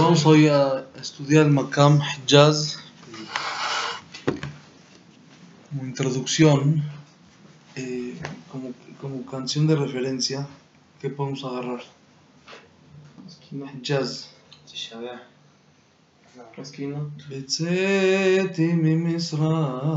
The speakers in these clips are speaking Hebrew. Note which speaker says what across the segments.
Speaker 1: vamos hoy a estudiar el Makam Hijaz. Como introducción, eh, como, como canción de referencia, ¿qué podemos agarrar? Hijaz. בצאתי ממצרים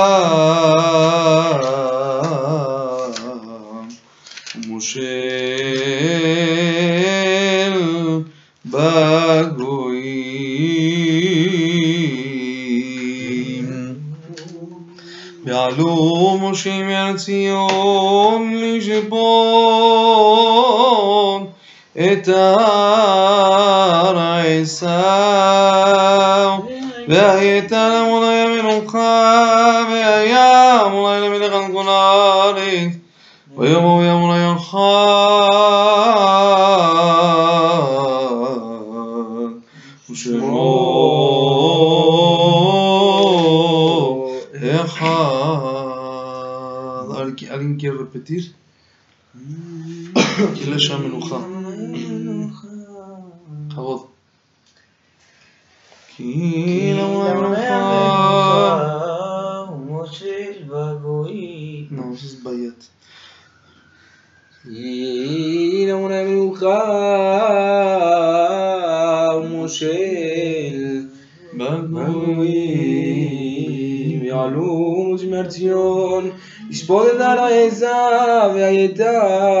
Speaker 1: الرحيم بعلوم شمعت يوم لجبون اتار عيسى بهتار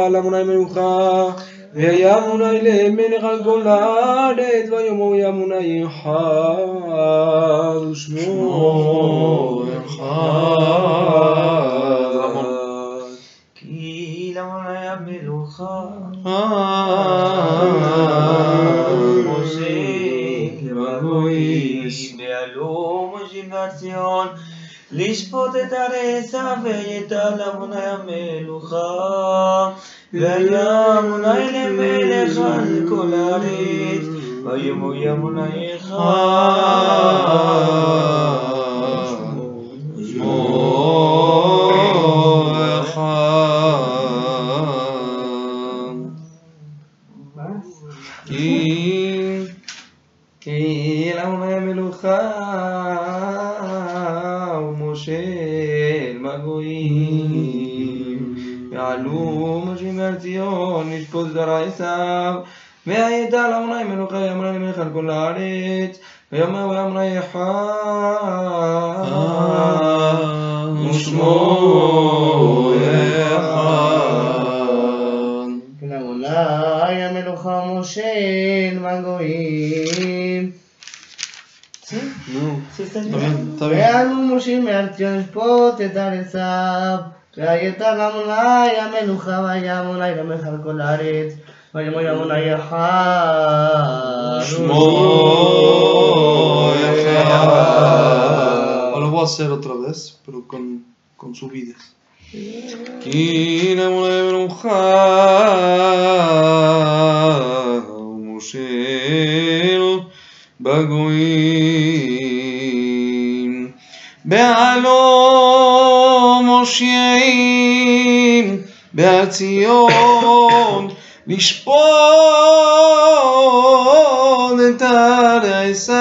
Speaker 1: על
Speaker 2: עמוני מנוחה והיה עמוני למלך על כל הארץ ויאמרו ימוני אחד ושמו אחד
Speaker 3: כי לעמוני המלוכה משה לבבוי בעלו משה נציון לשפוט את הרשע ויתעלמונה מלוכה, וימונה למלך על כל הארץ,
Speaker 2: וימו ימונה אחד. ציון, ישפוט זרע עשיו. וידע לאמני מלוכה יאמרני מלך על כל הארץ, ויאמר ויאמרי יחד. ושמו יחד.
Speaker 3: לעולי המלוכה מושל בגויים.
Speaker 1: נו, תמיד, תמיד.
Speaker 3: ואנו מושל מארציון שפוט את על עשיו. Cayetana Munaya Menuja ya Munaya Mejar Colaret
Speaker 1: Mayamoya Munaya Ja Lo voy a hacer otra vez, pero con, con subidas. Kina Munaya Menuja Mushel Bagoim Bealo מושיעים בהציון לשפוט את הנעשר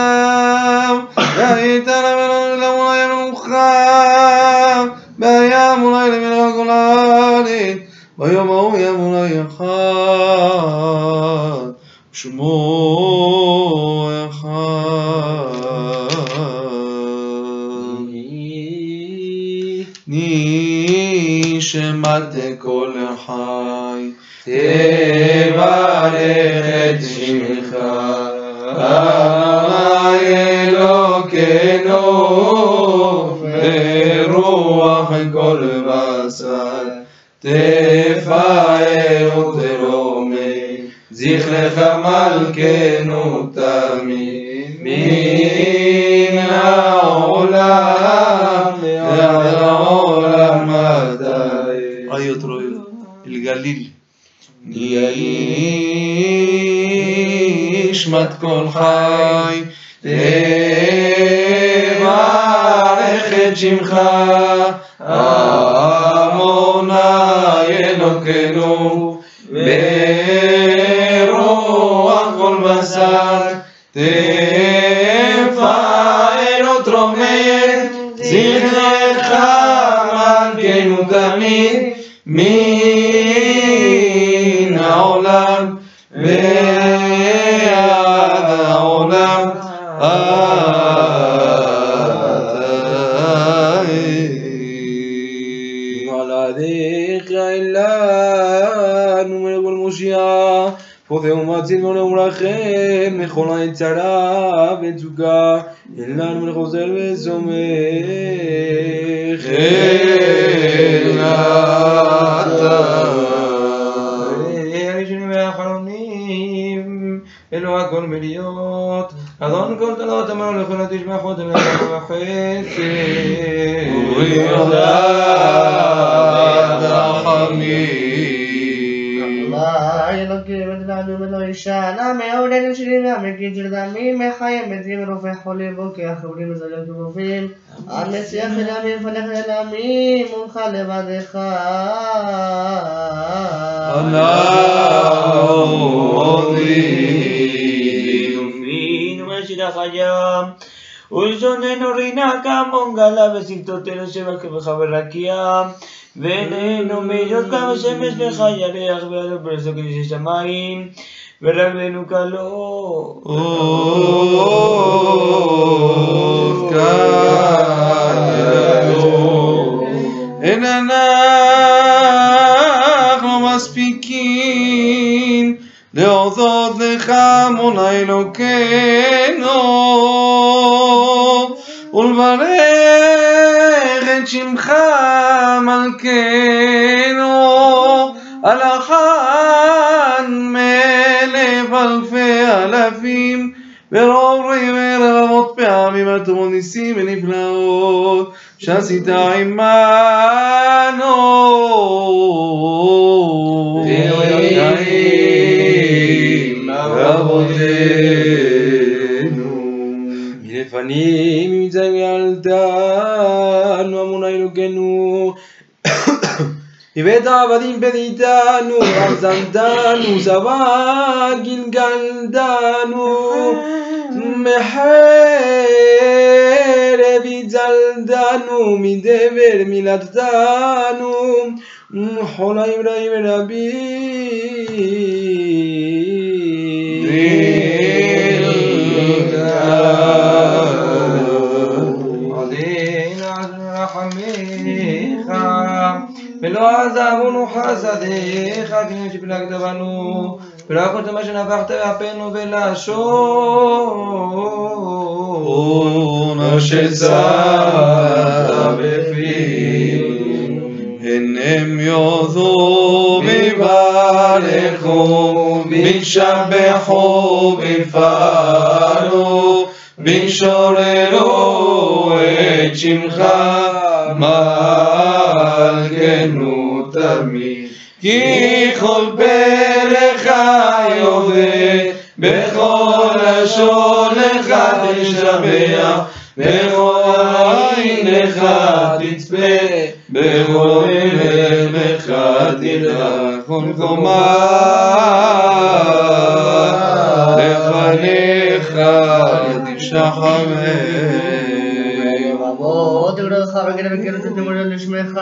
Speaker 1: והיית למלך אולי מנוחה וים אולי למלך הגולנית ביום ההוא ים אולי אחד שמו נשמת כל חי תברך את שמך. אלוקינו ברוח כל בשר, תפאר ותרומם, זכרך מלכנו נשמת כל חי, תברך את שמך, עמוני אלוקינו, ברוח כל בשר, תפאר ותרומם, זכרך מלכנו תמיד, מן
Speaker 2: פודה ומציל ועונה ומרחם, מכל העת צרה וצוקה, אלה נומר חוזר וסומך. אלוה הכל מליות, אדון כל תלות אמרנו לכל תשמע חותם לך וחסד.
Speaker 3: Allah אלוקים אדלנו ולא אישה, למה עודנו שלי והמגיד של דמי מחיים מתים רופא חולי בוקר חברים וזרים טובים המסיח אל עמים פלח אל עמים מולך לבדך
Speaker 4: Vino Meshirachayam, ולשוננו רינה כמון גלה ושפתותינו שבח וחברקיה ועינינו מאירות כמה שמש לך ירח ועלו ברזו כדי ששמיים ורגלינו קלות
Speaker 1: עוד כידוע. אין אנחנו מספיקים להודות לך מול אלוקינו ולברך את שמך מלכנו על החן מאלף אלפי אלפים ברוב ורבבות פעמים הטובות ניסים ונפלאות שעשית עמנו. אבותינו.
Speaker 2: מלפנים ממצאים Ibeda badin beditanu, arzandanu, zavagil galdanu, mehere bidzaldanu, midever milatdanu, hola ibrahim rabbi. ולא עזבנו חסדיך כנראה שפילגת בנו ולא יכולת מה שנפחת באפינו בלשון
Speaker 1: אונה שצרת בפינו הן יודו ויברכו וישבחו ויפארו וישוררו את שמך מלכנו תמיד. כי כל פרח יודע בכל לשון לך תשבח בכל עינך תצפה בכל לבך תלך כל קומה לפניך תשתחווה
Speaker 3: דברך וגר וקראת תמור לשמך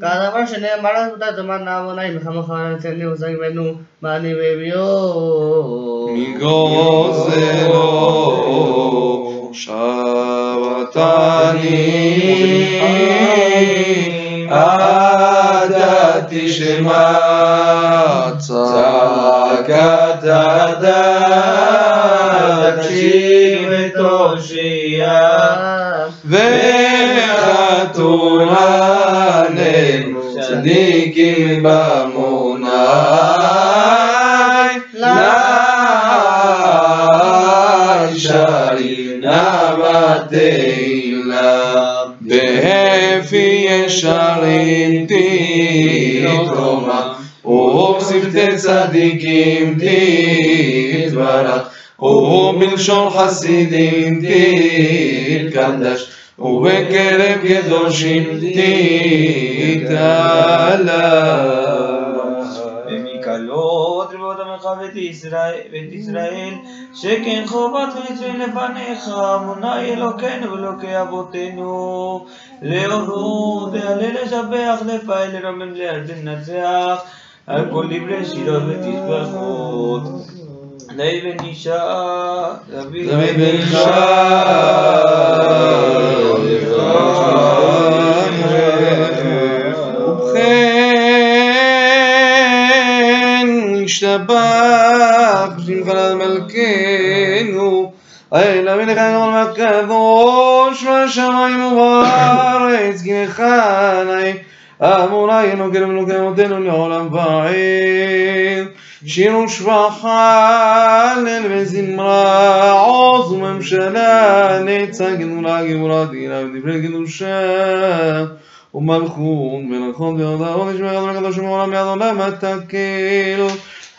Speaker 3: כדבר שנאמר אותה תאמר נעמוני מחמך אצלני וזגבנו מאני ואביו
Speaker 1: מגוזלו שבתני אתה תשמע צעקת הדת צדיקים במוני, לישרים נבתילה, בהפי ישרים תתרומה, ובשפתי צדיקים תתברך, ובלשון חסידים תתקדש, ובקרב קדושים תתעלה.
Speaker 4: ומקלות רבות עמך ואת ישראל, שכן חובת מצווה לפניך, אמונה אלוקינו ואלוקי אבותינו, להורות, להלל, לשבח, לפעל, לרומם, לארץ, לנצח, על כל דברי שירות ותשבחות. דוד בן אישה, דוד
Speaker 1: בן נשתבח שמך מלכנו אל המלך הגדול והקדוש בשמיים ובארץ כי לך נעים אמוני אלוקינו אלוקי אבותינו לעולם ועד. שיר ושבח הלל וזמרה עוז וממשלה נצח גדולה גבורה תהילה ודברי קדושה. ומלכות מלכות והודעות נשמע גדול הקדוש ומעולם יד עולם התקל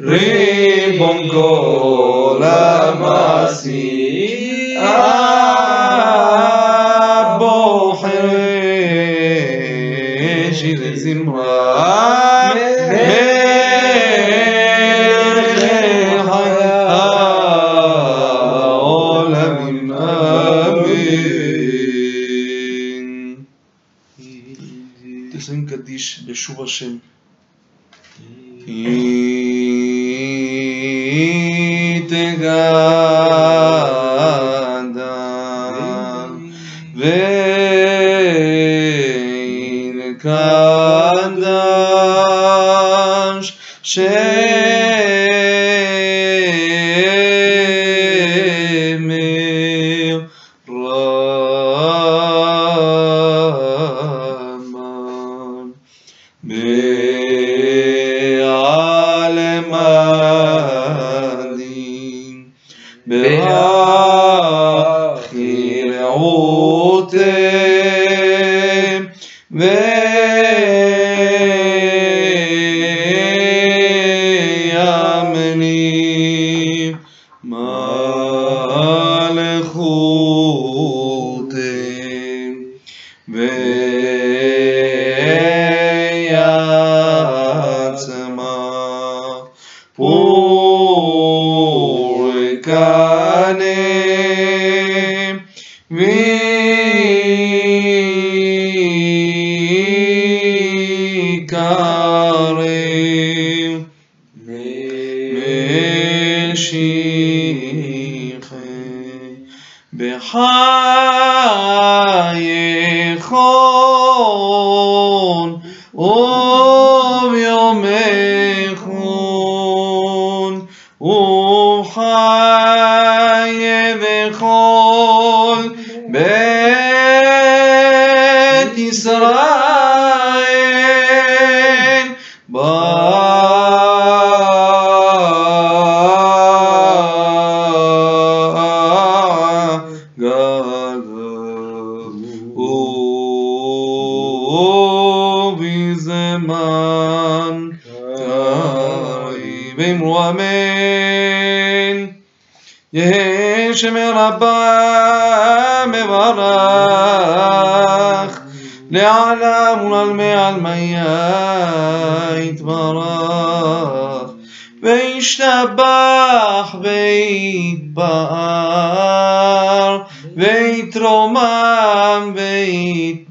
Speaker 1: রে ו... ויקרב משיחי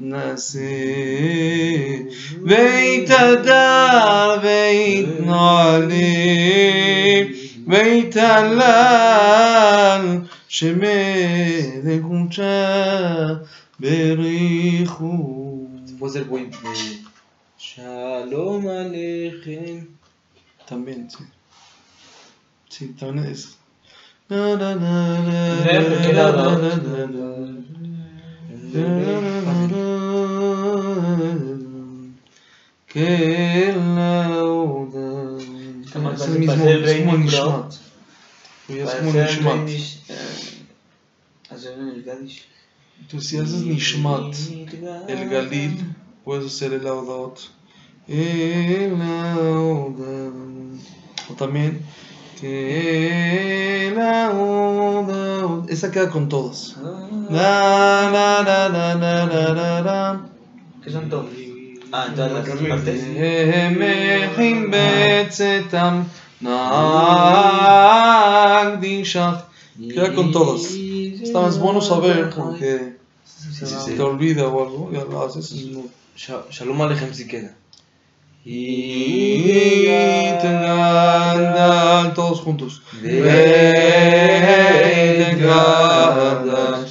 Speaker 1: ויתנשא ויתהדר ויתנעלים ויתהלל שמלך קודשה בריחו.
Speaker 2: Buen. eh, Shalom Aleichem.
Speaker 1: También, sí. Sí, también es. Na, na, na, na,
Speaker 4: ¿De qué
Speaker 1: na,
Speaker 4: lado?
Speaker 1: na, na, na. que lauda. Também vai
Speaker 4: fazer bem
Speaker 1: chamado.
Speaker 4: Conheço
Speaker 1: como
Speaker 4: um chamado.
Speaker 1: Tu
Speaker 4: se és um chamado. El
Speaker 1: Galil, pois o ser ele laudato. E lauda. Ou também que lauda. Essa queda com todos. Ah. Na na na na na na na.
Speaker 4: Que já não Ah, en todas las partes.
Speaker 1: שמחים בצאתם נקדישך. Queda con todas. Está más bueno saber porque si se te olvida o algo, ya lo haces. es muy-
Speaker 2: Sha- Shalom Aleichem si queda.
Speaker 1: Veitgandal, todos juntos.
Speaker 2: Veitgandal,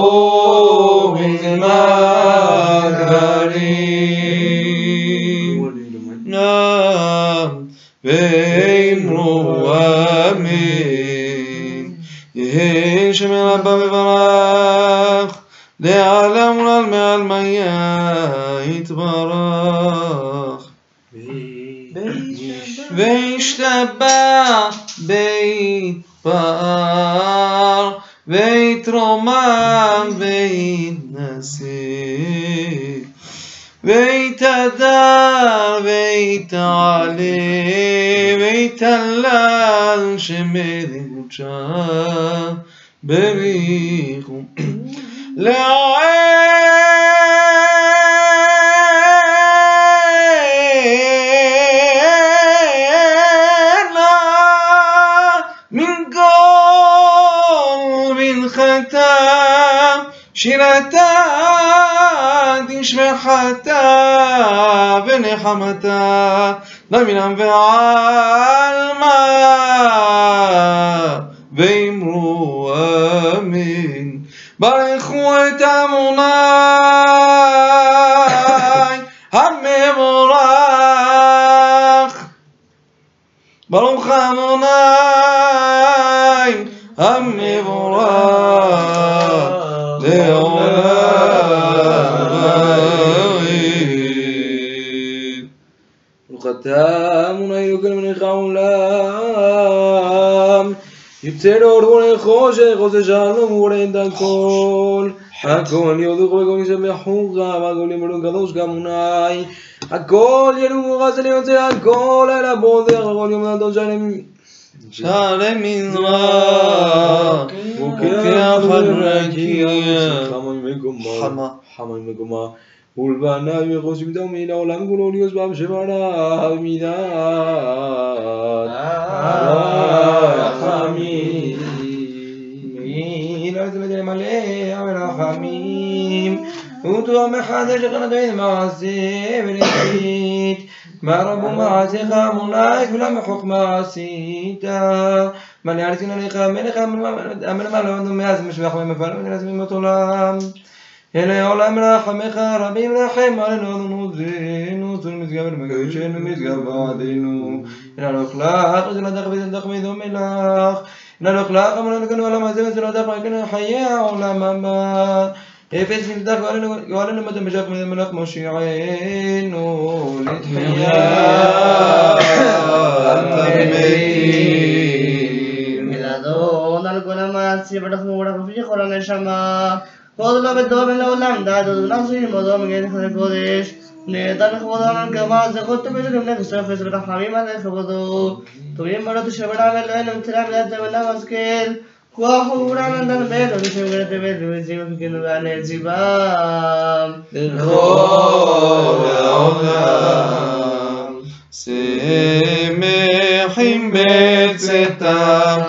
Speaker 1: ובמגרים נעם ואמרו אמן. יהי שם רבה וברך, לעלם ולעל מעלמיה יתברך. וישתבח ויתפאר ויתרומם ויתנשא ויתהדר ויתעלה ויתהלל שמלך קודשה בריחו שירתה תשמחתה ונחמתה למינם ועלמה
Speaker 2: יוצא לאור ובורא חושך, עושה שלום ובורא את הכל. הכל יודוך וכל ישמחוך, והכל ימלו קדוש כאמוני. הכל ינום וחסד יוצא הכל אל הבודח, הכל יום נדון שלם.
Speaker 1: שערי מזרח, בוקע חרקיע,
Speaker 2: חמה ממקומה.
Speaker 1: חמה.
Speaker 2: חמה ממקומה. ולבניו יחושבים דמי לעולם כולו ליושבם שבעליו מידת. הרחמים.
Speaker 4: הרחמים ותואר מחדש לחנתו מעשה ולשית מה רבו מעשיך מונעי כולם מחוכמה עשית מלא ארצין עליך מלך המלך לא מאז משבח ומפעל ונעזבים את עולם אלה עולם רחמך רבים רחם עלינו אדונו זינו צור משגב ולמגשנו משגב בעדינו אלא נוכלך וזלתך וזלתך ודומה לך
Speaker 2: נלוך לך من الأخلاق ومن الكون ولا مزيد من الدفع كان حياة ولا ممات إفيس من الدفع ولا نمت مشاق من
Speaker 3: الملك مشيعين لتحياة ميلادون القلمات سيبتخ مورخ في قرآن الشماء. وضلوا بالدوام الأولام دادوا نصير مضام غير خلق وديش נהדר לכבודו הנקמה זכות גם נכס רפס ורחמים על לכבודו. טובים בנות שברה ואלוהינו מצרה מלאת תמנה משכיל. כוח וגבורה נתן בנו לשם גרת בית ומציב וכנו והנציבם.
Speaker 1: לכל העולם שמחים בצאתם,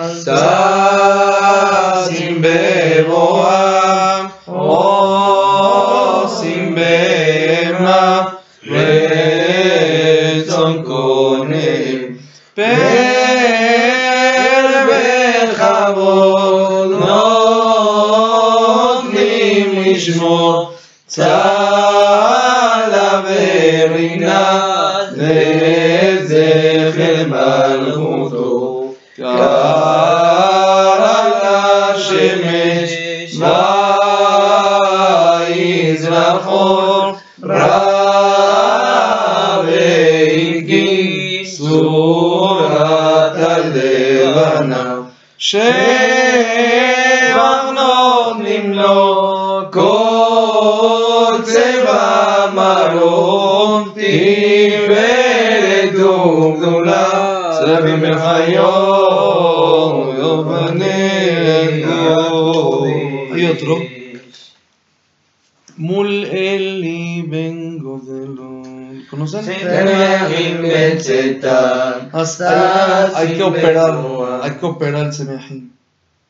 Speaker 1: Hasta hay, que operar, hay que operar el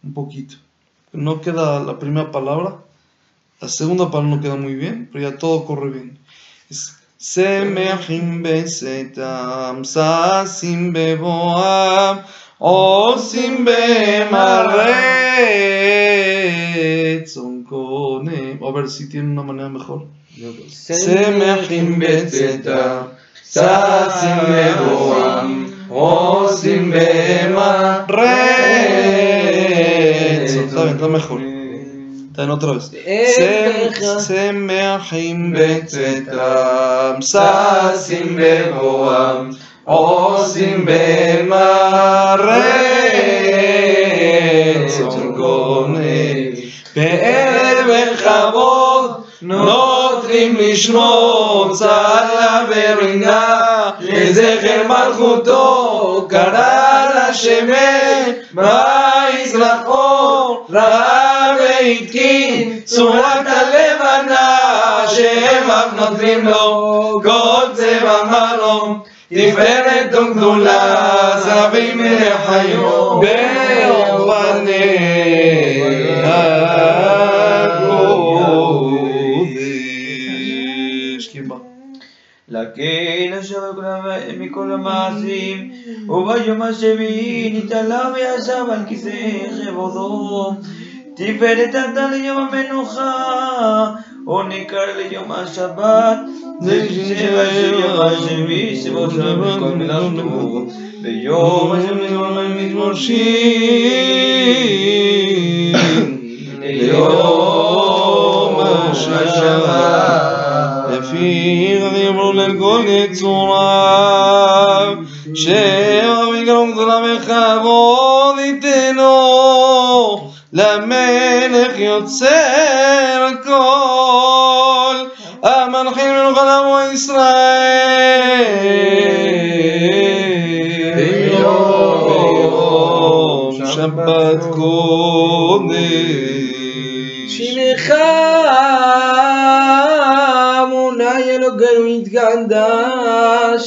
Speaker 1: un poquito. No queda la primera palabra, la segunda palabra no queda muy bien, pero ya todo corre bien. Es semejim besetam, sasim beboam, osim bemaret, son cone. A ver si tiene una manera mejor. Semejim besetam. ששים בבואם, עושים בהמה. mejor. Está bien, otra vez. שמחים בצאתם, ששים בבואם, עושים בהמה. גונן. בערב וכבוד נותנים לשמור צהלה ורינה לזכר מלכותו קרא לשמן ויזרח אור ראה והתקין צורת הלבנה שבח נותנים לו כל צבע מרום תפארת וגדולה זבים לחיו הקודש.
Speaker 4: לקהל אשר מכל המעשים, וביום השביעי נתעלה וישב על כיסא כבודו. תפארת עלתה ליום המנוחה, או ניכר ליום השבת, זה שבע של יום השביעי, שבו שם בכל מלאכתו. ביום השביעי מזמור שיר.
Speaker 1: ליום השבת, לפיו דיברו לכל יצוריו, שבע בגרום גדולה וכבוד ייתנו, למלך יוצר הכל, המנחים מלוכה לעמו ישראל. ביום שבת קודש.
Speaker 2: שמך אלוקינו יתקדש.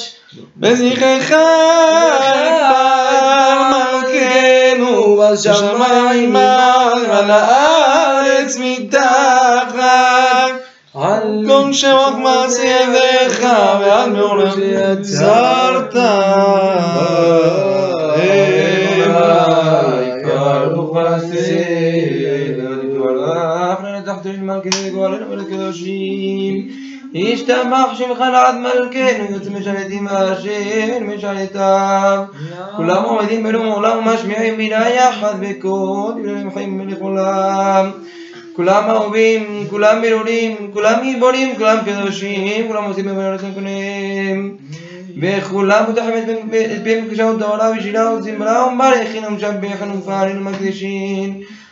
Speaker 1: בזכרך מלכנו בשמיים על הארץ מתחת כל שבח מעשי ידיך ועל מעולם יצרת
Speaker 2: ועשה, תחתונים מלכי גואלנו ולקדושים. ישתמח שמך לעד מלכנו, יוצא משרתים השם משרתיו. כולם עומדים ברום עולם ומשמיעים מילה יחד בקול, דברי חיים מלך עולם. כולם אהובים, כולם ברורים, כולם גיבורים, כולם קדושים, כולם עושים במארץ קונים. וכולם פותחים את פיהם בקשרות תורה ושירה וזמרה ומברכין ומשבחין ומפארין ומקדישין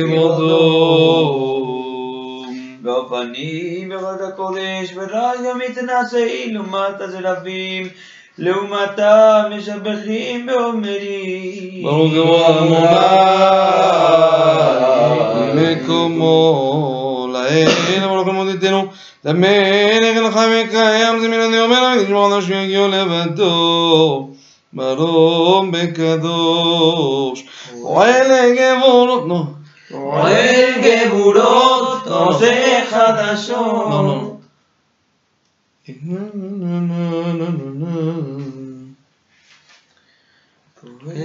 Speaker 1: כמותו.
Speaker 4: באופנים בבית הקודש, ורק גם מתנשאי לעומת הזרפים, לעומתם משבחים ואומרים.
Speaker 1: ברוך הוא אדוני מקומו לאל ברוך הוא מודדנו למלך לחי וקיים זה מילדי אומר ונשמע אנשים יגיעו לבדו ברום בקדוש אוהל גבולות נו
Speaker 4: אוהל עושה חדשות.
Speaker 1: לא לא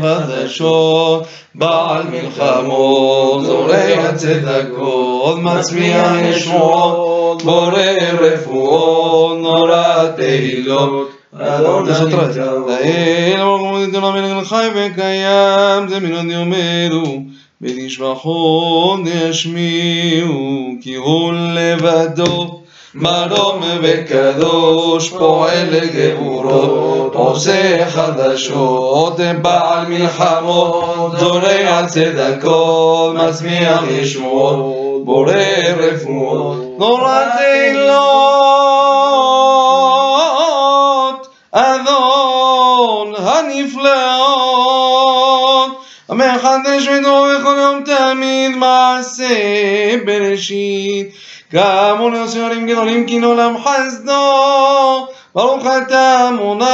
Speaker 1: חדשות, בעל מלחמות, זורע צדקות, מצמיח ישועות, בורא רפואות, נורא תהילות. Otra vez. לאל מודדנו המלך חי וקיים, זה מן אומרו, ונשבחות ישמיעו, כי הוא לבדו. מרום וקדוש, פועל גבורות, עושה חדשות, בעל מלחמות, זורע צדקות, מצמיח ישועות, בורא רפואות, נורא תהילות, תמיד מעשה בראשית. גם הוא לעושה עולים גדולים כי לעולם חסדו, ברוך אתה אדוני,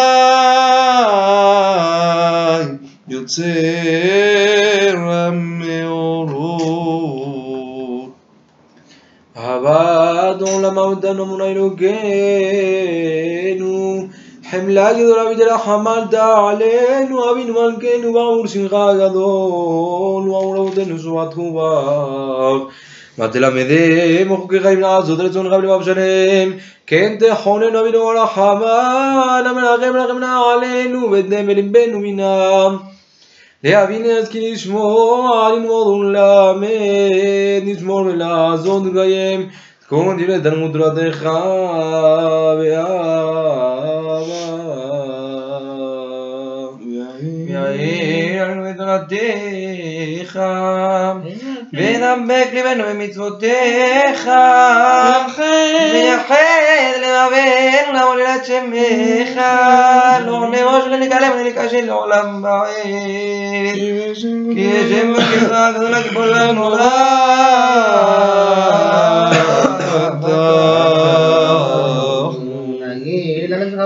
Speaker 1: יוצר המאורות.
Speaker 2: אהבה אדון حملاج درابي جرا حمال دالين وابين مالكين وامور سنغا غادول وامور ودن سوات كوباك مدلا مدي مخوك غيب نعز ودرتون غبل بابشنين كنت حون نبي نورا حمال علي غيب نغمنا علين وبدنا ملين بين منا لأبين كي نشمو علين وضون لامين نشمو من لازون درقايم تكون ديبنا دنمو درادخا بيا תורתך ונמק לבנו במצוותיך ויחד לבבינו לעוללת שמך. לא נבוש ונגלם ונקשן לעולם ועד כי השם מלכך גדול הגיבור והנורא
Speaker 3: נגיד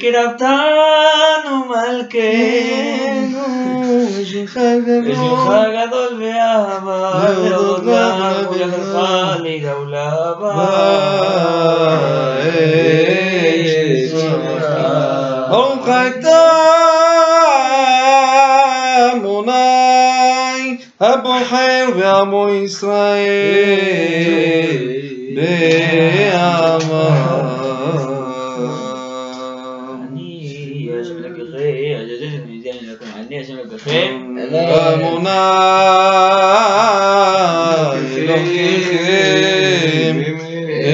Speaker 4: kiraptanu malkenu Ejinjaga dolbeaba Dolbeaba Dolbeaba
Speaker 1: Dolbeaba Om Chaitam Onai Aboher ve'amo Yisrael
Speaker 4: Be'amah המונה אלוקיכם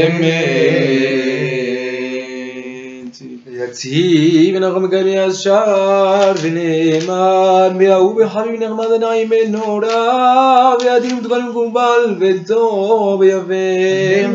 Speaker 1: אמת.
Speaker 2: יציב ונרם גם ישר ונאמן מאהוב וחמים נחמד עיניים ונורא ועדים דברים גומבל וטוב יבם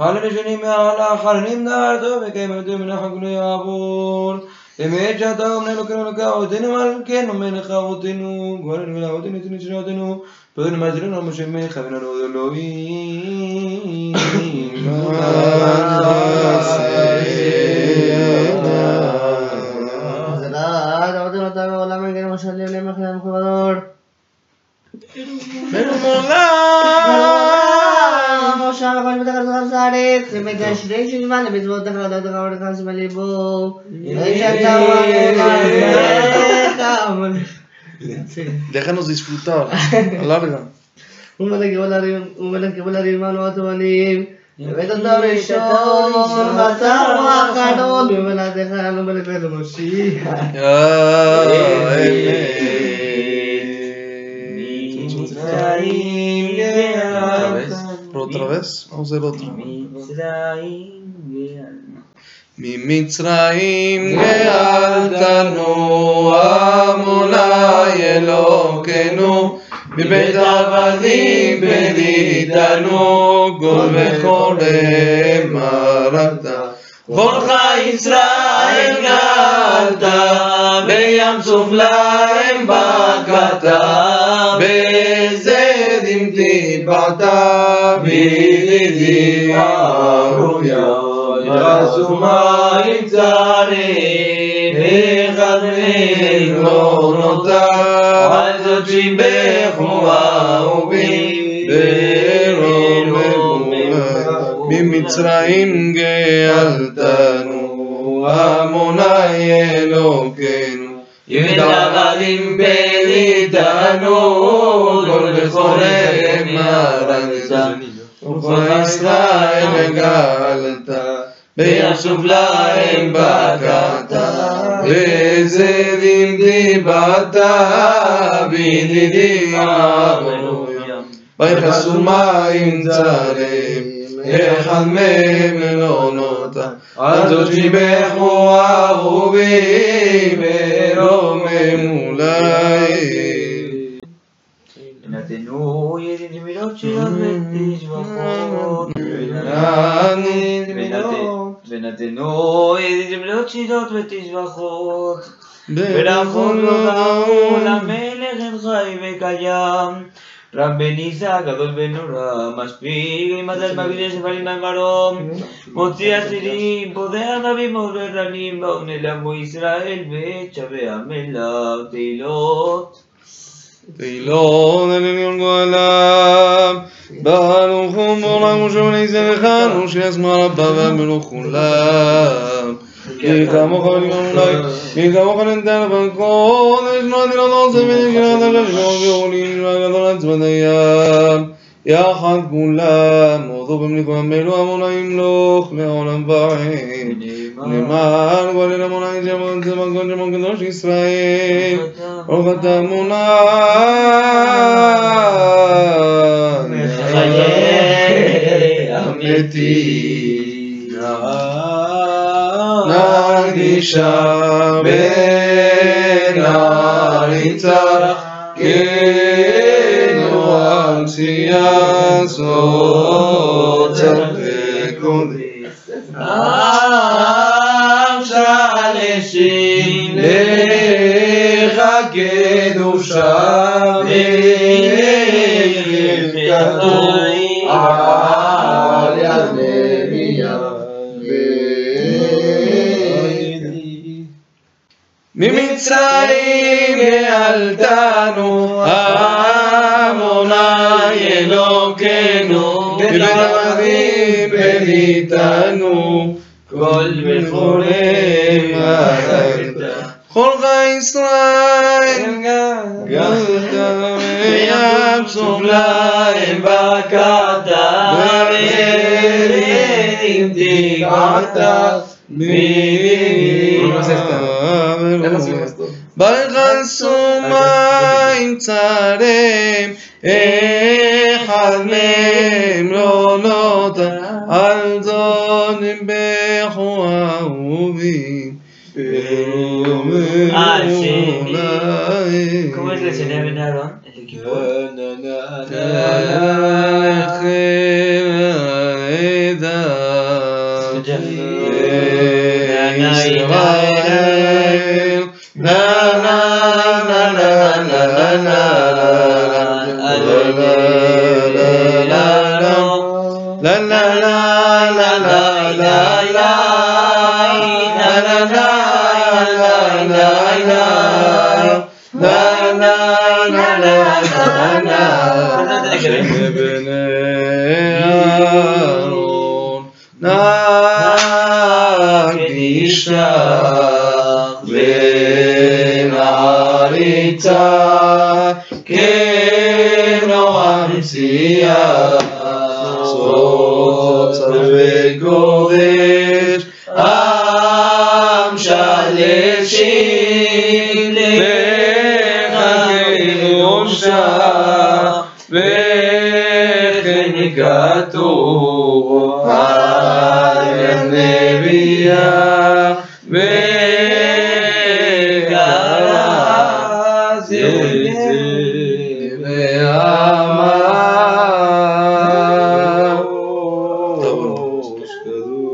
Speaker 2: على الجنين وعلى آخرين نار توبك مدو من حقل يابون إمي جاتا من لكنا لك أودين والكن من خاوتنو قولن ولا أودين تنشراتنو بدون ما جلون المشمي
Speaker 3: خبنا الأولوين من المولى la me queremos salir de imagen del jugador. Vamos a ver cómo te vas a hacer. Se me cae shrein sin mal, me tuvo que dejar de tocar ahora casi me libo. Ella estaba
Speaker 1: Déjanos disfrutar. Alarga.
Speaker 3: un mele que volar un mele que volar hermano a tu malim. בבית הדור ראשון, בשר ואחרון, ומלאכתך אנו מלכנו משיח.
Speaker 1: otra vez, vamos a hacer otra. ממצרים גאלתנו, עמוני אלוקינו, מבית עבדים פדיתנו, גול וחולם מרדת. חולך ישראל גאלת, בים סוף להם בקעת, בזדים טיפעת, בידידי ארויה. יכעסו מים צרים, אחד מעלונותיו, על זאת שיבחו אהובים, ברומם ממצרים גאלתנו, עמוני אלוקינו, ידעלים פליטנו, כל בכורם מרדת, וכל ישראל גאלת, וישוב להם בקעת, וזדים דיבת, בידידי אבנויה. ויכסו מים צרים, אחד מהם מלונותה, עד זאת שיבחו אהובים, ורוממו de
Speaker 4: noche de mi noche advertís mm. bajo Venate noche de mi noche advertís bajo. Verajón lo da una jaime callam Rambeniza, Gadol Benura, Maspig, y Madal Magrides, Falim Angarom, Motzia Sirim, Podea Navim, Orbe Ranim, Baunelamu Israel, Becha,
Speaker 1: Beamela, Teilot. אל עליון גואליו, ברוך הוא מורם ושמני זרחנו, שישמע רבה והמלוך כולם. כי כמוך ולגמרי, כי כמוך נתן בקודש, נועדי לדוסה ונגרת הששון ועולים, והגדול עצמדיה. יחד כולם, הודו במלכו המלו עמונה ימלוך לעולם ועד. למען גואל עמונה ישמון צבקון שמון קדוש ישראל. ברוך אתה עמונה.
Speaker 3: חיי
Speaker 1: המתים. נקדישה ונריצה כנו אנציה סוצה וקודש. עם ממצרים גאלתנו, עמוני אלוקינו, בבית עבדים פדיתנו,
Speaker 4: כל בכורי הרגת.
Speaker 1: חולך ישראל, גלת ויעצוב להם
Speaker 4: בקעת ואם תגעת
Speaker 1: ויכנסו מים צרים, אחד מהם לא נותר, על זונים בכו אהובים.
Speaker 4: Ah, sí. ¿Cómo es la escena de
Speaker 1: I'm Krishna Venarita Kenoantia Sotavegode